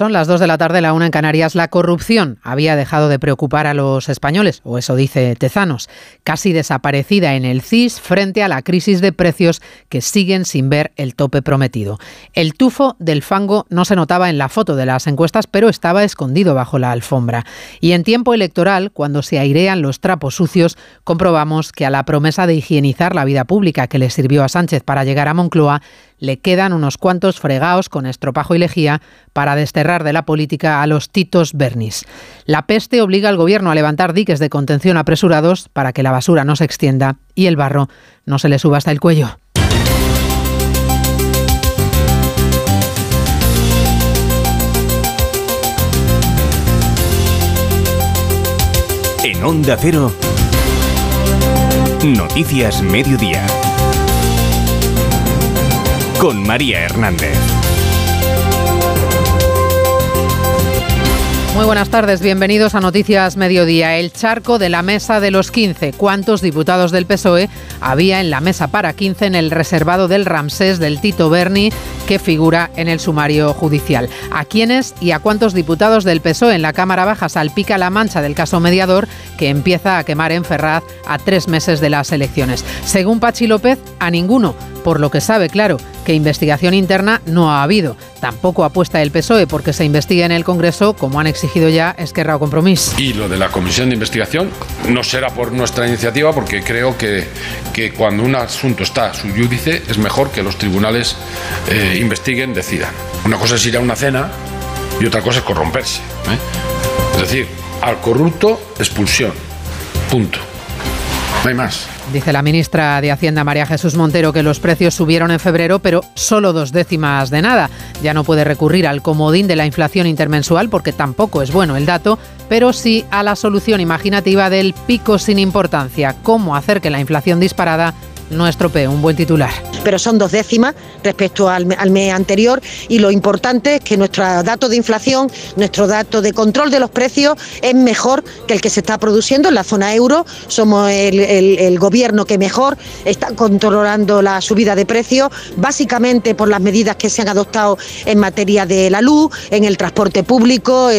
Son las 2 de la tarde, la una en Canarias. La corrupción había dejado de preocupar a los españoles, o eso dice Tezanos, casi desaparecida en el CIS frente a la crisis de precios que siguen sin ver el tope prometido. El tufo del fango no se notaba en la foto de las encuestas, pero estaba escondido bajo la alfombra. Y en tiempo electoral, cuando se airean los trapos sucios, comprobamos que a la promesa de higienizar la vida pública que le sirvió a Sánchez para llegar a Moncloa, le quedan unos cuantos fregados con estropajo y lejía para desterrar de la política a los titos Bernis. La peste obliga al gobierno a levantar diques de contención apresurados para que la basura no se extienda y el barro no se le suba hasta el cuello. En Onda Cero, Noticias Mediodía con María Hernández. Muy buenas tardes, bienvenidos a Noticias Mediodía. El charco de la mesa de los 15. ¿Cuántos diputados del PSOE había en la mesa para 15 en el reservado del Ramsés del Tito Berni que figura en el sumario judicial? ¿A quiénes y a cuántos diputados del PSOE en la Cámara Baja salpica la mancha del caso mediador que empieza a quemar en Ferraz a tres meses de las elecciones? Según Pachi López, a ninguno por lo que sabe, claro, que investigación interna no ha habido. Tampoco apuesta el PSOE porque se investigue en el Congreso, como han exigido ya Esquerra o Compromís. Y lo de la comisión de investigación no será por nuestra iniciativa, porque creo que, que cuando un asunto está su judice es mejor que los tribunales eh, investiguen, decidan. Una cosa es ir a una cena y otra cosa es corromperse. ¿eh? Es decir, al corrupto, expulsión. Punto. No hay más. Dice la ministra de Hacienda María Jesús Montero que los precios subieron en febrero, pero solo dos décimas de nada. Ya no puede recurrir al comodín de la inflación intermensual porque tampoco es bueno el dato, pero sí a la solución imaginativa del pico sin importancia. ¿Cómo hacer que la inflación disparada no estropee un buen titular. Pero son dos décimas respecto al, mes anterior y lo importante es que nuestro dato de inflación, nuestro dato de control de los precios es mejor que el que se está produciendo en la zona euro. Somos el, gobierno que mejor está controlando la subida de precios, básicamente por las medidas que se han adoptado en materia de la luz, en el transporte público,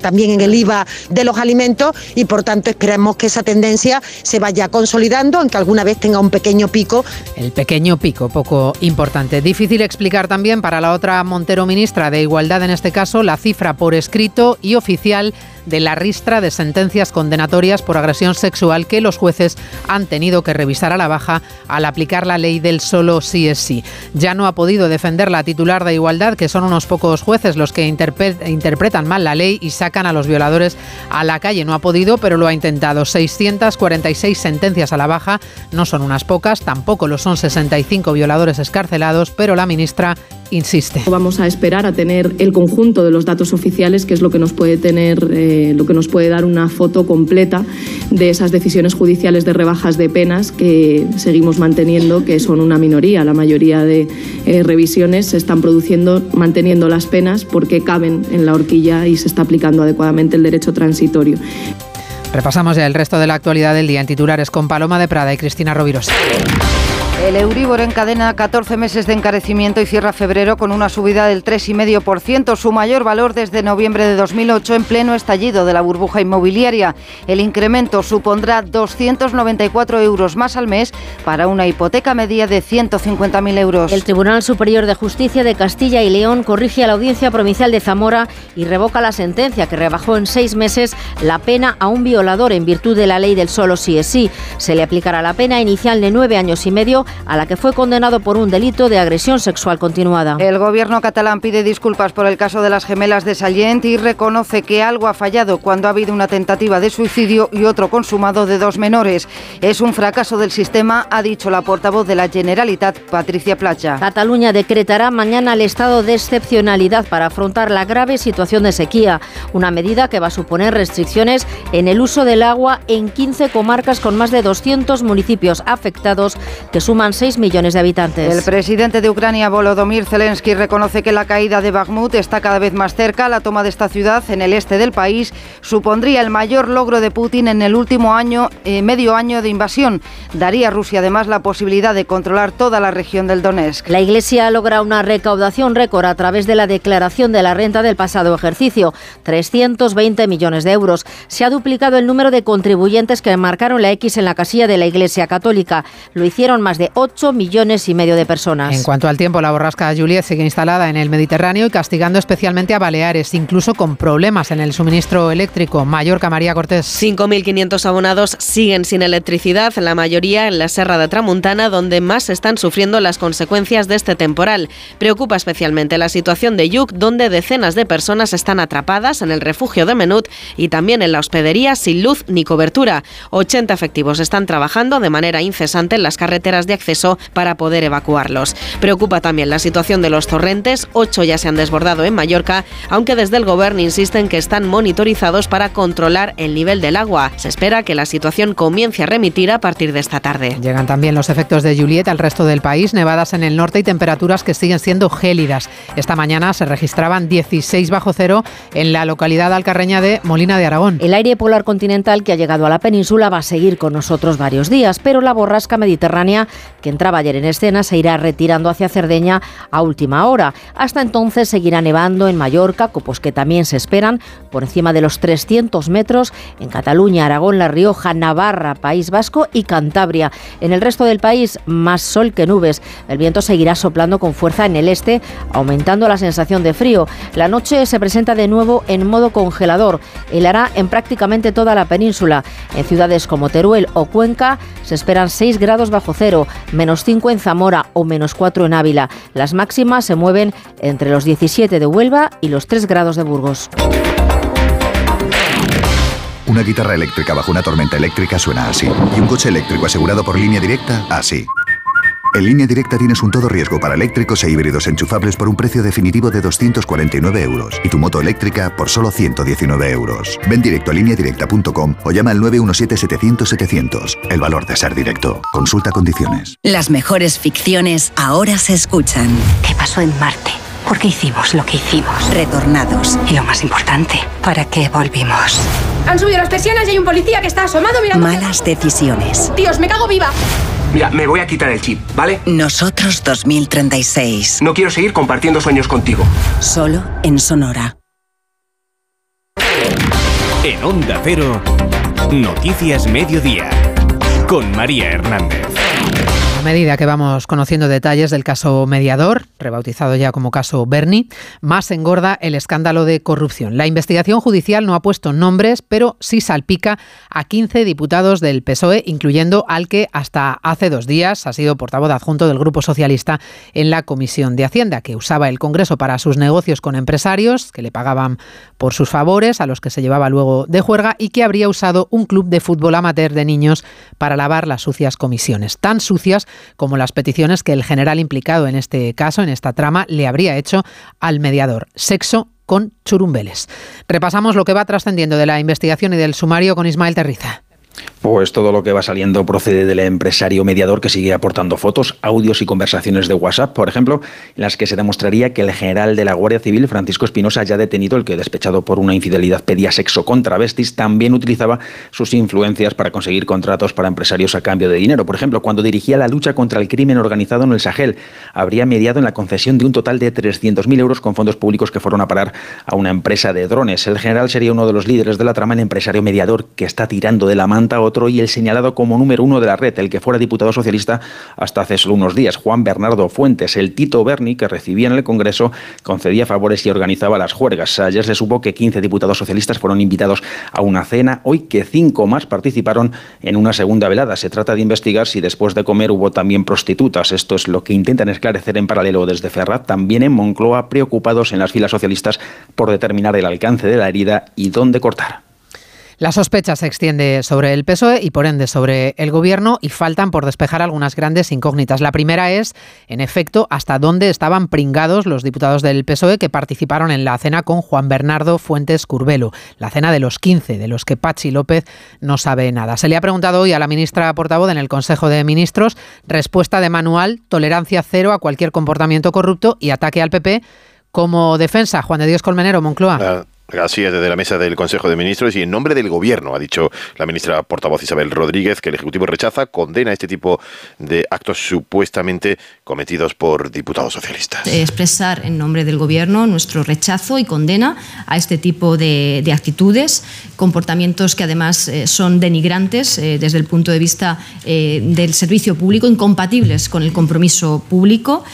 también en el IVA de los alimentos y por tanto esperamos que esa tendencia se vaya consolidando, aunque alguna vez tenga un pequeño pico. El pequeño pico, poco importante. Difícil explicar también para la otra Montero ministra de Igualdad, en este caso, la cifra por escrito y oficial de la ristra de sentencias condenatorias por agresión sexual que los jueces han tenido que revisar a la baja al aplicar la ley del solo sí es sí. Ya no ha podido defender la titular de igualdad, que son unos pocos jueces los que interpretan mal la ley y sacan a los violadores a la calle. No ha podido, pero lo ha intentado. 646 sentencias a la baja no son unas pocas, tampoco lo son 65 violadores escarcelados, pero la ministra insiste. Vamos a esperar a tener el conjunto de los datos oficiales, que es lo que nos puede tener, eh, lo que nos puede dar una foto completa de esas decisiones judiciales de rebajas de penas que seguimos manteniendo, que son una minoría. La mayoría de eh, revisiones se están produciendo manteniendo las penas porque caben en la horquilla y se está aplicando adecuadamente el derecho transitorio. Repasamos ya el resto de la actualidad del día en titulares con Paloma de Prada y Cristina Rovirosa. El Euribor encadena 14 meses de encarecimiento y cierra febrero con una subida del 3,5%, su mayor valor desde noviembre de 2008 en pleno estallido de la burbuja inmobiliaria. El incremento supondrá 294 euros más al mes para una hipoteca media de 150.000 euros. El Tribunal Superior de Justicia de Castilla y León corrige a la Audiencia Provincial de Zamora y revoca la sentencia que rebajó en seis meses la pena a un violador en virtud de la ley del solo sí es sí. Se le aplicará la pena inicial de nueve años y medio a la que fue condenado por un delito de agresión sexual continuada. El gobierno catalán pide disculpas por el caso de las gemelas de Sallent y reconoce que algo ha fallado cuando ha habido una tentativa de suicidio y otro consumado de dos menores. Es un fracaso del sistema, ha dicho la portavoz de la Generalitat, Patricia Placha. Cataluña decretará mañana el estado de excepcionalidad para afrontar la grave situación de sequía, una medida que va a suponer restricciones en el uso del agua en 15 comarcas con más de 200 municipios afectados que suman 6 millones de habitantes. El presidente de Ucrania, Volodymyr Zelensky, reconoce que la caída de Bakhmut está cada vez más cerca. La toma de esta ciudad en el este del país supondría el mayor logro de Putin en el último año, eh, medio año de invasión. Daría a Rusia además la posibilidad de controlar toda la región del Donetsk. La Iglesia logra una recaudación récord a través de la declaración de la renta del pasado ejercicio, 320 millones de euros. Se ha duplicado el número de contribuyentes que marcaron la X en la casilla de la Iglesia Católica. Lo hicieron más de 8 millones y medio de personas. En cuanto al tiempo, la borrasca Juliet sigue instalada en el Mediterráneo y castigando especialmente a Baleares, incluso con problemas en el suministro eléctrico. Mallorca, María Cortés. 5.500 abonados siguen sin electricidad, la mayoría en la Serra de Tramuntana, donde más están sufriendo las consecuencias de este temporal. Preocupa especialmente la situación de Yuc, donde decenas de personas están atrapadas en el refugio de Menut y también en la hospedería sin luz ni cobertura. 80 efectivos están trabajando de manera incesante en las carreteras de acceso para poder evacuarlos. Preocupa también la situación de los torrentes, ocho ya se han desbordado en Mallorca, aunque desde el gobierno insisten que están monitorizados para controlar el nivel del agua. Se espera que la situación comience a remitir a partir de esta tarde. Llegan también los efectos de Juliet al resto del país, nevadas en el norte y temperaturas que siguen siendo gélidas. Esta mañana se registraban 16 bajo cero en la localidad alcarreña de Molina de Aragón. El aire polar continental que ha llegado a la península va a seguir con nosotros varios días, pero la borrasca mediterránea que entraba ayer en escena se irá retirando hacia Cerdeña a última hora. Hasta entonces seguirá nevando en Mallorca, copos que también se esperan por encima de los 300 metros en Cataluña, Aragón, La Rioja, Navarra, País Vasco y Cantabria. En el resto del país, más sol que nubes. El viento seguirá soplando con fuerza en el este, aumentando la sensación de frío. La noche se presenta de nuevo en modo congelador. Helará en prácticamente toda la península. En ciudades como Teruel o Cuenca se esperan 6 grados bajo cero, menos 5 en Zamora o menos 4 en Ávila. Las máximas se mueven entre los 17 de Huelva y los 3 grados de Burgos. Una guitarra eléctrica bajo una tormenta eléctrica suena así. Y un coche eléctrico asegurado por línea directa, así. En línea directa tienes un todo riesgo para eléctricos e híbridos enchufables por un precio definitivo de 249 euros y tu moto eléctrica por solo 119 euros. Ven directo a lineadirecta.com o llama al 917-700-700. El valor de ser directo. Consulta condiciones. Las mejores ficciones ahora se escuchan. ¿Qué pasó en Marte? ¿Por qué hicimos lo que hicimos? Retornados. Y lo más importante, ¿para qué volvimos? Han subido las persianas y hay un policía que está asomado mirando. Malas decisiones. Dios, me cago viva. Mira, me voy a quitar el chip, ¿vale? Nosotros 2036. No quiero seguir compartiendo sueños contigo. Solo en Sonora. En Onda Cero, Noticias Mediodía, con María Hernández. A medida que vamos conociendo detalles del caso Mediador, rebautizado ya como caso Bernie, más engorda el escándalo de corrupción. La investigación judicial no ha puesto nombres, pero sí salpica a 15 diputados del PSOE, incluyendo al que hasta hace dos días ha sido portavoz adjunto del Grupo Socialista en la Comisión de Hacienda, que usaba el Congreso para sus negocios con empresarios que le pagaban por sus favores, a los que se llevaba luego de juerga, y que habría usado un club de fútbol amateur de niños para lavar las sucias comisiones. Tan sucias como las peticiones que el general implicado en este caso, en esta trama, le habría hecho al mediador. Sexo con churumbeles. Repasamos lo que va trascendiendo de la investigación y del sumario con Ismael Terriza. Pues todo lo que va saliendo procede del empresario mediador que sigue aportando fotos, audios y conversaciones de WhatsApp, por ejemplo, en las que se demostraría que el general de la Guardia Civil, Francisco Espinosa, ya detenido, el que despechado por una infidelidad pedía sexo con travestis, también utilizaba sus influencias para conseguir contratos para empresarios a cambio de dinero. Por ejemplo, cuando dirigía la lucha contra el crimen organizado en el Sahel, habría mediado en la concesión de un total de 300.000 euros con fondos públicos que fueron a parar a una empresa de drones. El general sería uno de los líderes de la trama, el empresario mediador que está tirando de la manta a y el señalado como número uno de la red, el que fuera diputado socialista hasta hace solo unos días, Juan Bernardo Fuentes, el Tito Berni, que recibía en el Congreso, concedía favores y organizaba las juergas. Ayer se supo que 15 diputados socialistas fueron invitados a una cena, hoy que cinco más participaron en una segunda velada. Se trata de investigar si después de comer hubo también prostitutas. Esto es lo que intentan esclarecer en paralelo desde Ferrat, también en Moncloa, preocupados en las filas socialistas por determinar el alcance de la herida y dónde cortar. La sospecha se extiende sobre el PSOE y por ende sobre el gobierno y faltan por despejar algunas grandes incógnitas. La primera es, en efecto, hasta dónde estaban pringados los diputados del PSOE que participaron en la cena con Juan Bernardo Fuentes Curbelo, la cena de los 15, de los que Pachi López no sabe nada. Se le ha preguntado hoy a la ministra portavoz en el Consejo de Ministros, respuesta de manual, tolerancia cero a cualquier comportamiento corrupto y ataque al PP como defensa. Juan de Dios Colmenero, Moncloa. Así es, desde la mesa del Consejo de Ministros y en nombre del Gobierno, ha dicho la ministra portavoz Isabel Rodríguez, que el Ejecutivo rechaza, condena este tipo de actos supuestamente cometidos por diputados socialistas. Expresar en nombre del Gobierno nuestro rechazo y condena a este tipo de, actitudes, comportamientos que además eh, son denigrantes eh, desde el punto de vista eh, del servicio público, incompatibles con el compromiso público.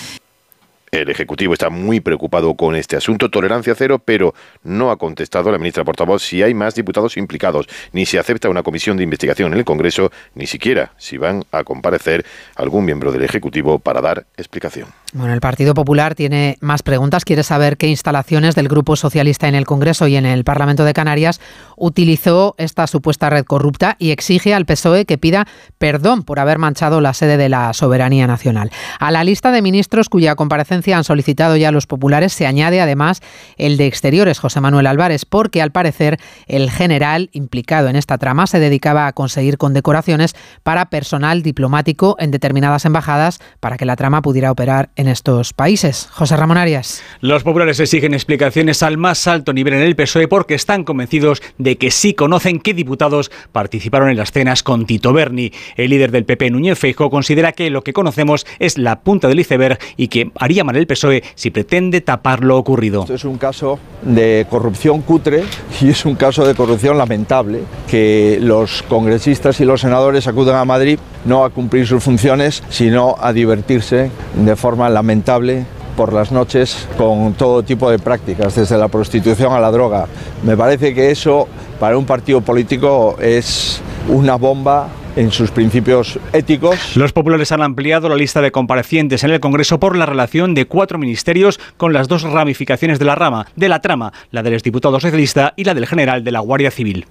El Ejecutivo está muy preocupado con este asunto, tolerancia cero, pero no ha contestado la ministra portavoz si hay más diputados implicados, ni si acepta una comisión de investigación en el Congreso, ni siquiera si van a comparecer algún miembro del Ejecutivo para dar explicación. Bueno, el Partido Popular tiene más preguntas. Quiere saber qué instalaciones del Grupo Socialista en el Congreso y en el Parlamento de Canarias utilizó esta supuesta red corrupta y exige al PSOE que pida perdón por haber manchado la sede de la soberanía nacional. A la lista de ministros cuya comparecencia han solicitado ya los populares se añade además el de Exteriores, José Manuel Álvarez, porque al parecer el general implicado en esta trama se dedicaba a conseguir condecoraciones para personal diplomático en determinadas embajadas para que la trama pudiera operar en estos países. José Ramón Arias. Los populares exigen explicaciones al más alto nivel en el PSOE porque están convencidos de que sí conocen qué diputados participaron en las cenas con Tito Berni. El líder del PP, Núñez Feijóo, considera que lo que conocemos es la punta del iceberg y que haría mal el PSOE si pretende tapar lo ocurrido. Esto es un caso de corrupción cutre y es un caso de corrupción lamentable que los congresistas y los senadores acudan a Madrid no a cumplir sus funciones, sino a divertirse de forma lamentable por las noches con todo tipo de prácticas, desde la prostitución a la droga. Me parece que eso para un partido político es una bomba en sus principios éticos. Los populares han ampliado la lista de comparecientes en el Congreso por la relación de cuatro ministerios con las dos ramificaciones de la rama, de la trama, la del exdiputado socialista y la del general de la Guardia Civil.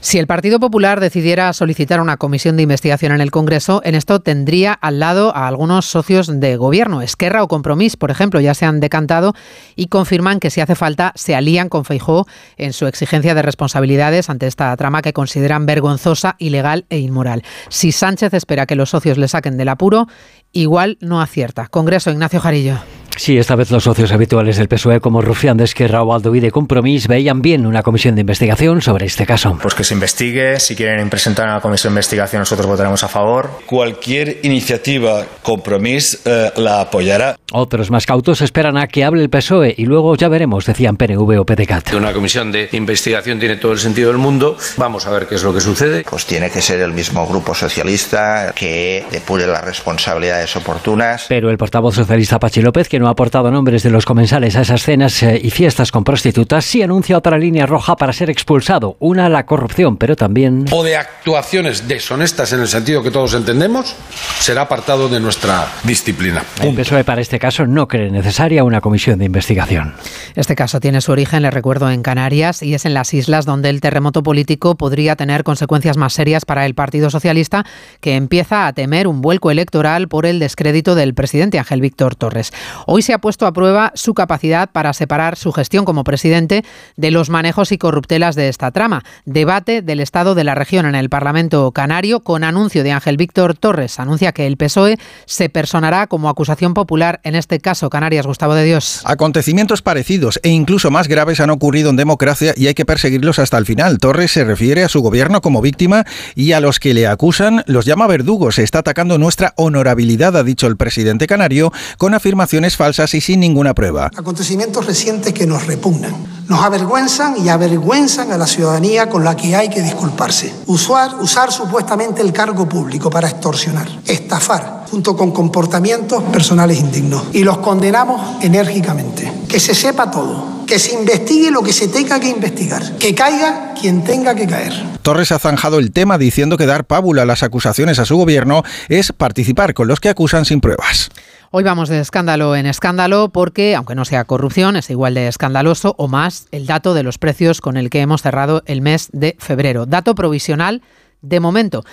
Si el Partido Popular decidiera solicitar una comisión de investigación en el Congreso, en esto tendría al lado a algunos socios de gobierno. Esquerra o Compromís, por ejemplo, ya se han decantado y confirman que si hace falta se alían con Feijó en su exigencia de responsabilidades ante esta trama que consideran vergonzosa, ilegal e inmoral. Si Sánchez espera que los socios le saquen del apuro, igual no acierta. Congreso, Ignacio Jarillo. Sí, esta vez los socios habituales del PSOE como Rufián de Esquerra o Aldo de Compromís veían bien una comisión de investigación sobre este caso. Pues que se investigue, si quieren presentar una comisión de investigación nosotros votaremos a favor. Cualquier iniciativa Compromís eh, la apoyará. Otros más cautos esperan a que hable el PSOE y luego ya veremos, decían PNV o PDCAT. Una comisión de investigación tiene todo el sentido del mundo. Vamos a ver qué es lo que sucede. Pues tiene que ser el mismo grupo socialista que depure las responsabilidades oportunas. Pero el portavoz socialista Pachi López, que no ha aportado nombres de los comensales a esas cenas eh, y fiestas con prostitutas, sí anuncia otra línea roja para ser expulsado. Una, la corrupción, pero también... O de actuaciones deshonestas en el sentido que todos entendemos, será apartado de nuestra disciplina. El PSOE para este caso no cree necesaria una comisión de investigación. Este caso tiene su origen, le recuerdo, en Canarias y es en las islas donde el terremoto político podría tener consecuencias más serias para el Partido Socialista, que empieza a temer un vuelco electoral por el descrédito del presidente Ángel Víctor Torres. Hoy se ha puesto a prueba su capacidad para separar su gestión como presidente de los manejos y corruptelas de esta trama. Debate del estado de la región en el Parlamento Canario con anuncio de Ángel Víctor Torres. Anuncia que el PSOE se personará como acusación popular en este caso. Canarias, Gustavo de Dios. Acontecimientos parecidos e incluso más graves han ocurrido en democracia y hay que perseguirlos hasta el final. Torres se refiere a su gobierno como víctima y a los que le acusan los llama verdugos. Se está atacando nuestra honorabilidad, ha dicho el presidente canario, con afirmaciones falsas y sin ninguna prueba. Acontecimientos recientes que nos repugnan, nos avergüenzan y avergüenzan a la ciudadanía con la que hay que disculparse. Usar, usar supuestamente el cargo público para extorsionar, estafar, junto con comportamientos personales indignos. Y los condenamos enérgicamente. Que se sepa todo que se investigue lo que se tenga que investigar, que caiga quien tenga que caer. Torres ha zanjado el tema diciendo que dar pábula a las acusaciones a su gobierno es participar con los que acusan sin pruebas. Hoy vamos de escándalo en escándalo porque, aunque no sea corrupción, es igual de escandaloso o más el dato de los precios con el que hemos cerrado el mes de febrero. Dato provisional de momento.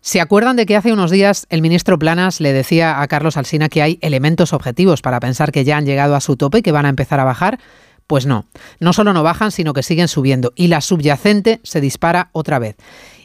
¿Se acuerdan de que hace unos días el ministro Planas le decía a Carlos Alsina que hay elementos objetivos para pensar que ya han llegado a su tope y que van a empezar a bajar? Pues no, no solo no bajan, sino que siguen subiendo y la subyacente se dispara otra vez.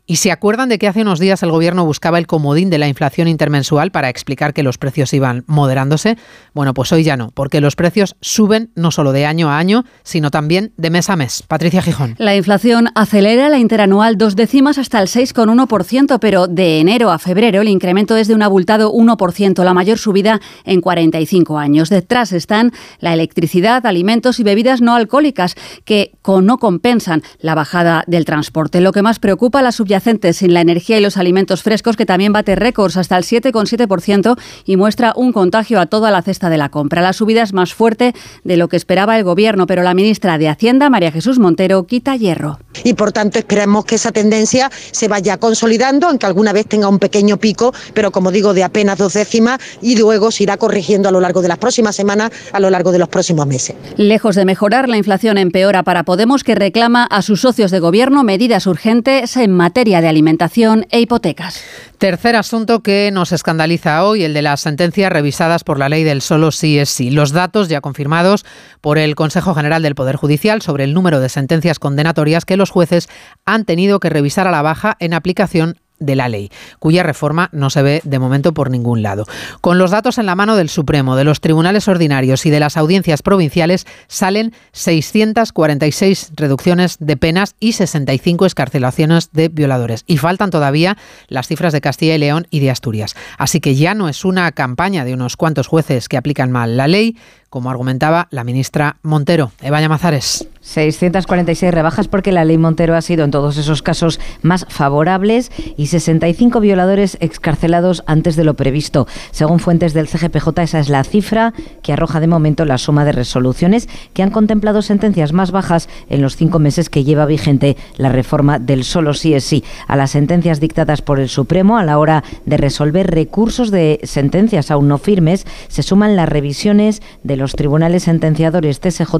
¿Y se acuerdan de que hace unos días el gobierno buscaba el comodín de la inflación intermensual para explicar que los precios iban moderándose? Bueno, pues hoy ya no, porque los precios suben no solo de año a año, sino también de mes a mes. Patricia Gijón. La inflación acelera la interanual dos décimas hasta el 6,1%, pero de enero a febrero el incremento es de un abultado 1%, la mayor subida en 45 años. Detrás están la electricidad, alimentos y bebidas no alcohólicas, que no compensan la bajada del transporte. Lo que más preocupa la subyacente sin la energía y los alimentos frescos, que también bate récords hasta el 7,7% y muestra un contagio a toda la cesta de la compra. La subida es más fuerte de lo que esperaba el Gobierno, pero la ministra de Hacienda, María Jesús Montero, quita hierro. Y por tanto esperemos que esa tendencia se vaya consolidando, aunque alguna vez tenga un pequeño pico, pero como digo, de apenas dos décimas y luego se irá corrigiendo a lo largo de las próximas semanas, a lo largo de los próximos meses. Lejos de mejorar, la inflación empeora para Podemos, que reclama a sus socios de Gobierno medidas urgentes en materia de alimentación e hipotecas. Tercer asunto que nos escandaliza hoy, el de las sentencias revisadas por la ley del solo sí es sí. Los datos ya confirmados por el Consejo General del Poder Judicial sobre el número de sentencias condenatorias que los jueces han tenido que revisar a la baja en aplicación de la ley, cuya reforma no se ve de momento por ningún lado. Con los datos en la mano del Supremo, de los tribunales ordinarios y de las audiencias provinciales, salen 646 reducciones de penas y 65 escarcelaciones de violadores. Y faltan todavía las cifras de Castilla y León y de Asturias. Así que ya no es una campaña de unos cuantos jueces que aplican mal la ley, como argumentaba la ministra Montero. Eva Llamazares. 646 rebajas porque la ley Montero ha sido en todos esos casos más favorables y 65 violadores excarcelados antes de lo previsto. Según fuentes del CGPJ, esa es la cifra que arroja de momento la suma de resoluciones que han contemplado sentencias más bajas en los cinco meses que lleva vigente la reforma del solo sí es sí. A las sentencias dictadas por el Supremo a la hora de resolver recursos de sentencias aún no firmes, se suman las revisiones de los tribunales sentenciadores, TSJ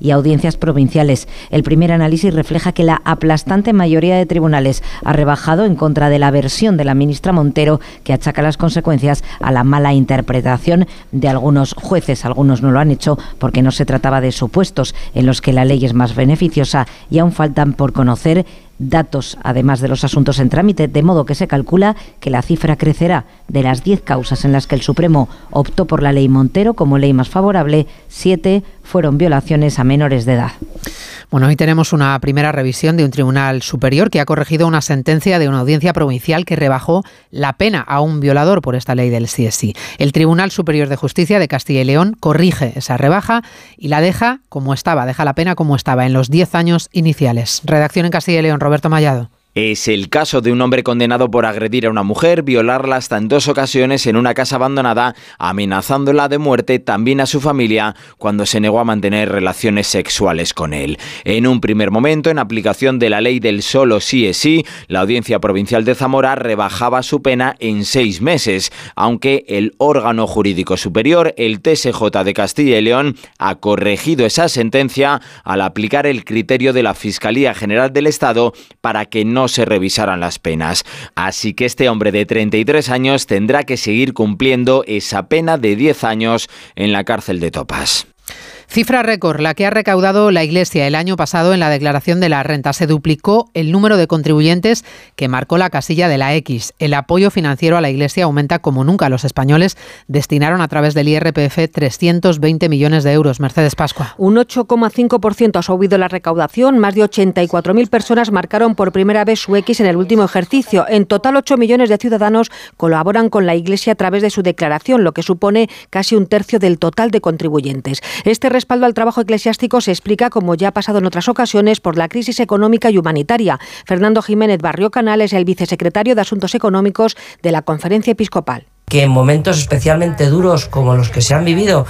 y audiencias provinciales. El primer análisis refleja que la aplastante mayoría de tribunales ha rebajado en contra de la versión de la ministra Montero, que achaca las consecuencias a la mala interpretación de algunos jueces. Algunos no lo han hecho porque no se trataba de supuestos en los que la ley es más beneficiosa y aún faltan por conocer datos, además de los asuntos en trámite, de modo que se calcula que la cifra crecerá de las 10 causas en las que el Supremo optó por la ley Montero como ley más favorable, siete fueron violaciones a menores de edad. Bueno, hoy tenemos una primera revisión de un tribunal superior que ha corregido una sentencia de una audiencia provincial que rebajó la pena a un violador por esta ley del CSI. El Tribunal Superior de Justicia de Castilla y León corrige esa rebaja y la deja como estaba, deja la pena como estaba en los 10 años iniciales. Redacción en Castilla y León, Roberto Mallado. Es el caso de un hombre condenado por agredir a una mujer, violarla hasta en dos ocasiones en una casa abandonada, amenazándola de muerte también a su familia cuando se negó a mantener relaciones sexuales con él. En un primer momento, en aplicación de la ley del solo sí es sí, la Audiencia Provincial de Zamora rebajaba su pena en seis meses, aunque el órgano jurídico superior, el TSJ de Castilla y León, ha corregido esa sentencia al aplicar el criterio de la Fiscalía General del Estado para que no se revisaran las penas. Así que este hombre de 33 años tendrá que seguir cumpliendo esa pena de 10 años en la cárcel de Topas. Cifra récord, la que ha recaudado la Iglesia el año pasado en la declaración de la renta. Se duplicó el número de contribuyentes que marcó la casilla de la X. El apoyo financiero a la Iglesia aumenta como nunca. Los españoles destinaron a través del IRPF 320 millones de euros. Mercedes Pascua. Un 8,5% ha subido la recaudación. Más de 84.000 personas marcaron por primera vez su X en el último ejercicio. En total, 8 millones de ciudadanos colaboran con la Iglesia a través de su declaración, lo que supone casi un tercio del total de contribuyentes. Este respaldo al trabajo eclesiástico se explica, como ya ha pasado en otras ocasiones, por la crisis económica y humanitaria. Fernando Jiménez Barrio Canal es el vicesecretario de Asuntos Económicos de la Conferencia Episcopal. Que en momentos especialmente duros como los que se han vivido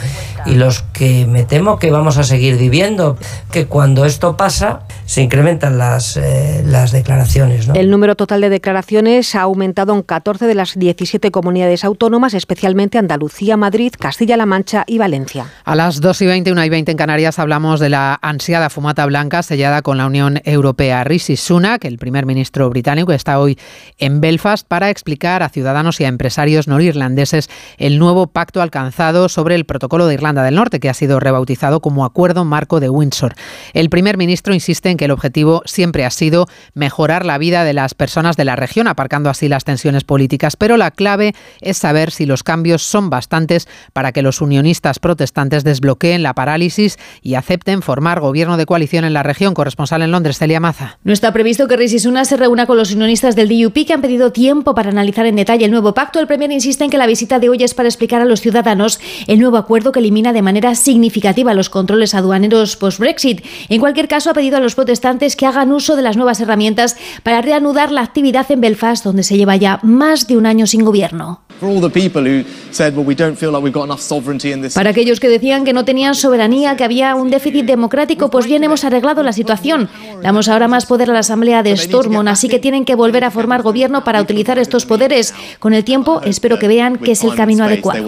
y los que me temo que vamos a seguir viviendo, que cuando esto pasa se incrementan las, eh, las declaraciones. El número total de declaraciones ha aumentado en 14 de las 17 comunidades autónomas, especialmente Andalucía, Madrid, Castilla-La Mancha y Valencia. A las 2 y 20, 1 y 20 en Canarias hablamos de la ansiada fumata blanca sellada con la Unión Europea. Rishi Sunak, el primer ministro británico, está hoy en Belfast para explicar a ciudadanos y a empresarios norirlandeses el nuevo pacto alcanzado sobre el protocolo de Irlanda del Norte, que ha sido rebautizado como Acuerdo Marco de Windsor. El primer ministro insiste en que el objetivo siempre ha sido mejorar la vida de las personas de la región, aparcando así las tensiones políticas, pero la clave es saber si los cambios son bastantes para que los unionistas protestantes desbloqueen la parálisis y acepten formar gobierno de coalición en la región. Corresponsal en Londres, Celia Maza. No está previsto que Rishi Sunak se reúna con los unionistas del DUP que han pedido tiempo para analizar en detalle el nuevo pacto. El Premier insiste en que la visita de hoy es para explicar a los ciudadanos el nuevo acuerdo que elimina de manera significativa los controles aduaneros post-Brexit. En cualquier caso, ha pedido a los protestantes que hagan uso de las nuevas herramientas para reanudar la actividad en Belfast, donde se lleva ya más de un año sin gobierno. Para aquellos que decían que no tenían soberanía, que había un déficit democrático, pues bien hemos arreglado la situación. Damos ahora más poder a la Asamblea de Stormont, así que tienen que volver a formar gobierno para utilizar estos poderes. Con el tiempo, espero que vean que es el camino adecuado.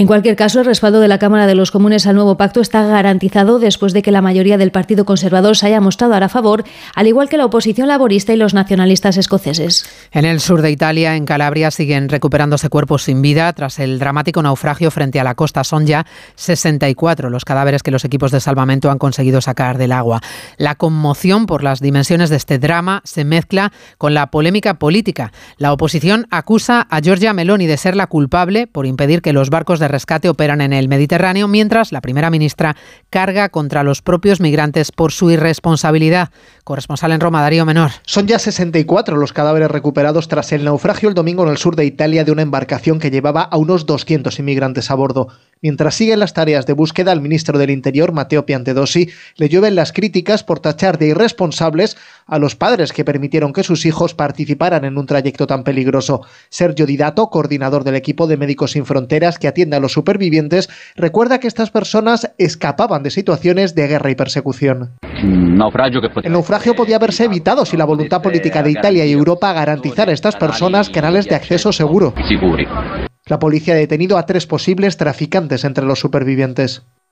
En cualquier caso, el respaldo de la Cámara de los Comunes al nuevo pacto está garantizado después de que la mayoría del Partido Conservador se haya mostrado a favor, al igual que la oposición laborista y los nacionalistas escoceses. En el sur de Italia, en Calabria, siguen recuperándose cuerpos sin vida tras el dramático naufragio frente a la costa. Son ya 64 los cadáveres que los equipos de salvamento han conseguido sacar del agua. La conmoción por las dimensiones de este drama se mezcla con la polémica política. La oposición acusa a Giorgia Meloni de ser la culpable por impedir que los barcos de rescate operan en el Mediterráneo, mientras la primera ministra carga contra los propios migrantes por su irresponsabilidad. Corresponsal en Roma, Darío Menor. Son ya 64 los cadáveres recuperados tras el naufragio el domingo en el sur de Italia de una embarcación que llevaba a unos 200 inmigrantes a bordo. Mientras siguen las tareas de búsqueda, el ministro del Interior, Matteo Piantedosi, le llueven las críticas por tachar de irresponsables a los padres que permitieron que sus hijos participaran en un trayecto tan peligroso. Sergio Didato, coordinador del equipo de Médicos Sin Fronteras que atiende a los supervivientes, recuerda que estas personas escapaban de situaciones de guerra y persecución. El naufragio podía haberse evitado si la voluntad política de Italia y Europa garantizara a estas personas canales de acceso seguro. La policía ha detenido a tres posibles traficantes entre los supervivientes.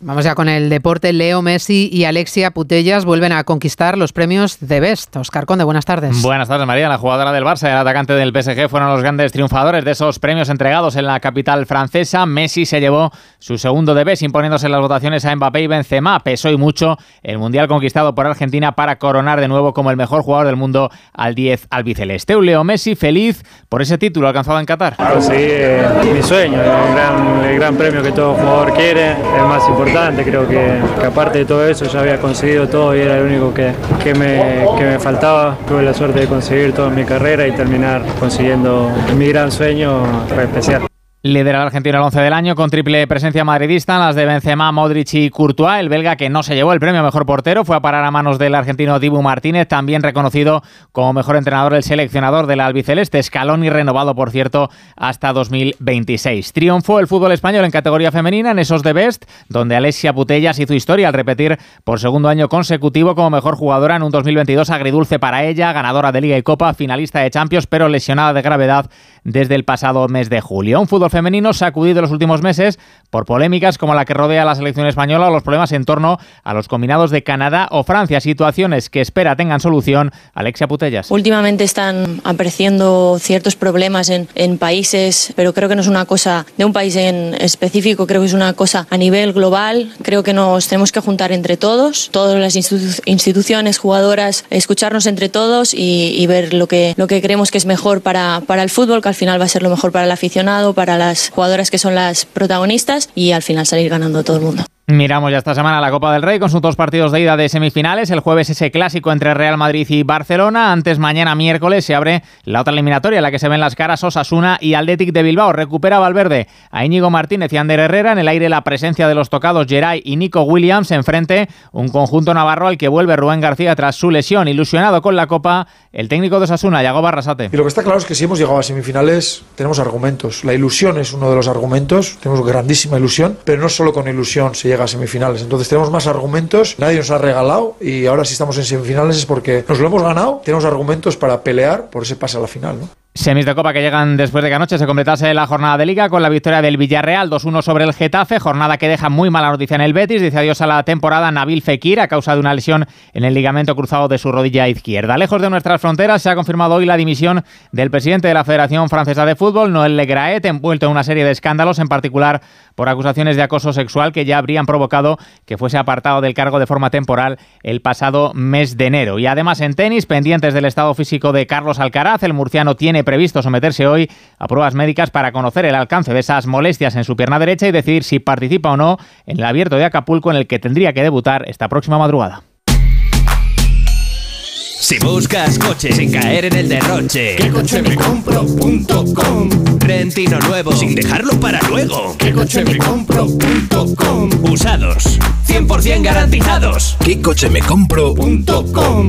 Vamos ya con el deporte. Leo Messi y Alexia Putellas vuelven a conquistar los premios de Best. Oscar Conde, buenas tardes. Buenas tardes, María. La jugadora del Barça y el atacante del PSG fueron los grandes triunfadores de esos premios entregados en la capital francesa. Messi se llevó su segundo de Best, imponiéndose en las votaciones a Mbappé y Benzema. Pesó y mucho el mundial conquistado por Argentina para coronar de nuevo como el mejor jugador del mundo al 10 albiceleste. Un Leo Messi feliz por ese título alcanzado en Qatar. Claro, sí, eh, mi sueño, el gran, el gran premio que todo jugador quiere, el más importante creo que, aparte de todo eso ya había conseguido todo y era el único que, que, me, que me faltaba. Tuve la suerte de conseguir toda mi carrera y terminar consiguiendo mi gran sueño especial. Lidera el argentino el 11 del año con triple presencia madridista las de Benzema, Modric y Courtois. El belga que no se llevó el premio mejor portero fue a parar a manos del argentino Dibu Martínez, también reconocido como mejor entrenador el seleccionador del albiceleste, escalón y renovado, por cierto, hasta 2026. Triunfó el fútbol español en categoría femenina en esos de Best, donde Alessia Putellas hizo historia al repetir por segundo año consecutivo como mejor jugadora en un 2022 agridulce para ella, ganadora de Liga y Copa, finalista de Champions, pero lesionada de gravedad desde el pasado mes de julio. Un fútbol fútbol femenino sacudido en los últimos meses por polémicas como la que rodea a la selección española o los problemas en torno a los combinados de Canadá o Francia, situaciones que espera tengan solución. Alexia Putellas. Últimamente están apareciendo ciertos problemas en, en países, pero creo que no es una cosa de un país en específico, creo que es una cosa a nivel global. Creo que nos tenemos que juntar entre todos, todas las instituciones, jugadoras, escucharnos entre todos y, y, ver lo que, lo que creemos que es mejor para, para el fútbol, que al final va a ser lo mejor para el aficionado, para las jugadoras que son las protagonistas y al final salir ganando todo el mundo. Miramos ya esta semana la Copa del Rey con sus dos partidos de ida de semifinales. El jueves ese clásico entre Real Madrid y Barcelona. Antes mañana miércoles se abre la otra eliminatoria, la que se ven las caras Osasuna y Athletic de Bilbao. Recupera Valverde a Íñigo Martínez y Ander Herrera. En el aire la presencia de los tocados Geray y Nico Williams. Enfrente un conjunto navarro al que vuelve Rubén García tras su lesión. Ilusionado con la Copa, el técnico de Osasuna, Yago Barrasate. Y lo que está claro es que si hemos llegado a semifinales tenemos argumentos. La ilusión es uno de los argumentos. Tenemos grandísima ilusión, pero no solo con ilusión se llega a semifinales. Entonces tenemos más argumentos, nadie nos ha regalado y ahora si estamos en semifinales es porque nos lo hemos ganado, tenemos argumentos para pelear por ese pase a la final. Semis de Copa que llegan después de que anoche se completase la jornada de Liga con la victoria del Villarreal 2-1 sobre el Getafe, jornada que deja muy mala noticia en el Betis, dice adiós a la temporada Nabil Fekir a causa de una lesión en el ligamento cruzado de su rodilla izquierda. Lejos de nuestras fronteras se ha confirmado hoy la dimisión del presidente de la Federación Francesa de Fútbol, Noël Legraet, envuelto en una serie de escándalos, en particular por acusaciones de acoso sexual que ya habrían provocado que fuese apartado del cargo de forma temporal el pasado mes de enero. Y además en tenis, pendientes del estado físico de Carlos Alcaraz, el murciano tiene previsto someterse hoy a pruebas médicas para conocer el alcance de esas molestias en su pierna derecha y decidir si participa o no en el abierto de Acapulco en el que tendría que debutar esta próxima madrugada. Si buscas coche sin caer en el derroche, ¿qué coche me compro.com? Rentino nuevo sin dejarlo para luego, ¿qué coche me compro.com? Usados, 100% garantizados, ¿qué coche me compro.com?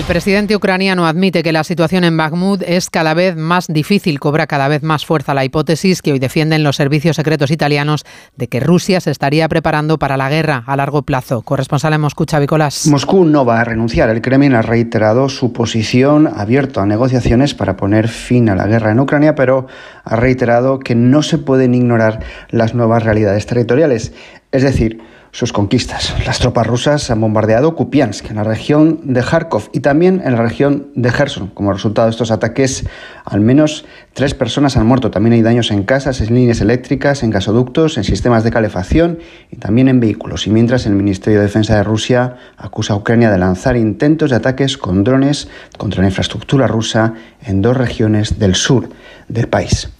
El presidente ucraniano admite que la situación en Bakhmut es cada vez más difícil, cobra cada vez más fuerza la hipótesis que hoy defienden los servicios secretos italianos de que Rusia se estaría preparando para la guerra a largo plazo. Corresponsal en Moscú, Xavi Moscú no va a renunciar. El Kremlin ha reiterado su posición abierto a negociaciones para poner fin a la guerra en Ucrania, pero ha reiterado que no se pueden ignorar las nuevas realidades territoriales. Es decir, sus conquistas. Las tropas rusas han bombardeado Kupiansk, en la región de Kharkov y también en la región de Kherson. Como resultado de estos ataques, al menos tres personas han muerto. También hay daños en casas, en líneas eléctricas, en gasoductos, en sistemas de calefacción y también en vehículos. Y mientras el Ministerio de Defensa de Rusia acusa a Ucrania de lanzar intentos de ataques con drones contra la infraestructura rusa en dos regiones del sur del país.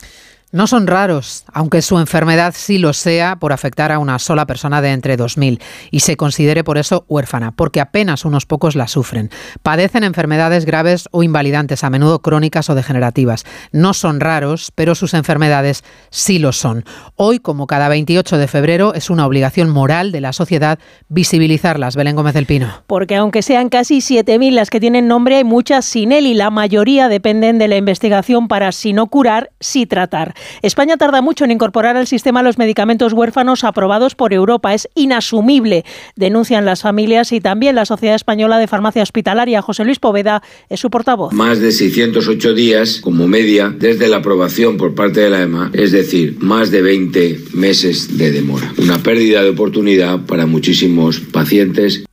No son raros, aunque su enfermedad sí lo sea por afectar a una sola persona de entre 2.000 y se considere por eso huérfana, porque apenas unos pocos la sufren. Padecen enfermedades graves o invalidantes, a menudo crónicas o degenerativas. No son raros, pero sus enfermedades sí lo son. Hoy, como cada 28 de febrero, es una obligación moral de la sociedad visibilizarlas. Belén Gómez del Pino. Porque aunque sean casi 7.000 las que tienen nombre, hay muchas sin él y la mayoría dependen de la investigación para, si no curar, sí tratar. España tarda mucho en incorporar al sistema los medicamentos huérfanos aprobados por Europa. Es inasumible, denuncian las familias y también la Sociedad Española de Farmacia Hospitalaria. José Luis Poveda es su portavoz. Más de 608 días como media desde la aprobación por parte de la EMA, es decir, más de 20 meses de demora. Una pérdida de oportunidad para muchísimos pacientes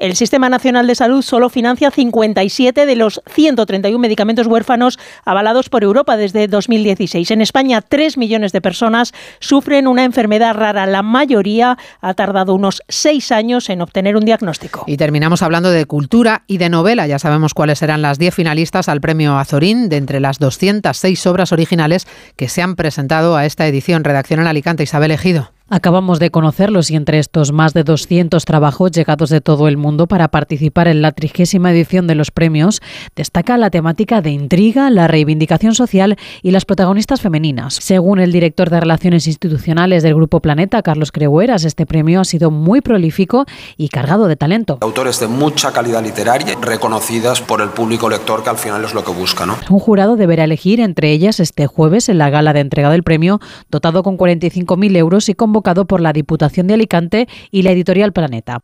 El Sistema Nacional de Salud solo financia 57 de los 131 medicamentos huérfanos avalados por Europa desde 2016. En España, 3 millones de personas sufren una enfermedad rara. La mayoría ha tardado unos 6 años en obtener un diagnóstico. Y terminamos hablando de cultura y de novela. Ya sabemos cuáles serán las 10 finalistas al premio Azorín de entre las 206 obras originales que se han presentado a esta edición. Redacción en Alicante, Isabel Ejido. Acabamos de conocerlos y entre estos más de 200 trabajos llegados de todo el mundo para participar en la trigésima edición de los premios, destaca la temática de intriga, la reivindicación social y las protagonistas femeninas. Según el director de Relaciones Institucionales del Grupo Planeta, Carlos Creueras, este premio ha sido muy prolífico y cargado de talento. Autores de mucha calidad literaria, reconocidas por el público lector, que al final es lo que busca. ¿no? Un jurado deberá elegir entre ellas este jueves en la gala de entrega del premio, dotado con 45.000 euros y convocado por la Diputación de Alicante y la editorial Planeta.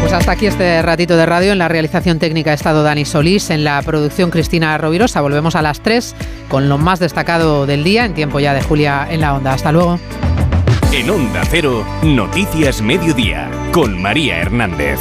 Pues hasta aquí este ratito de radio. En la realización técnica ha estado Dani Solís, en la producción Cristina Rovirosa. Volvemos a las 3 con lo más destacado del día, en tiempo ya de Julia en la onda. Hasta luego. En Onda Cero, Noticias Mediodía, con María Hernández.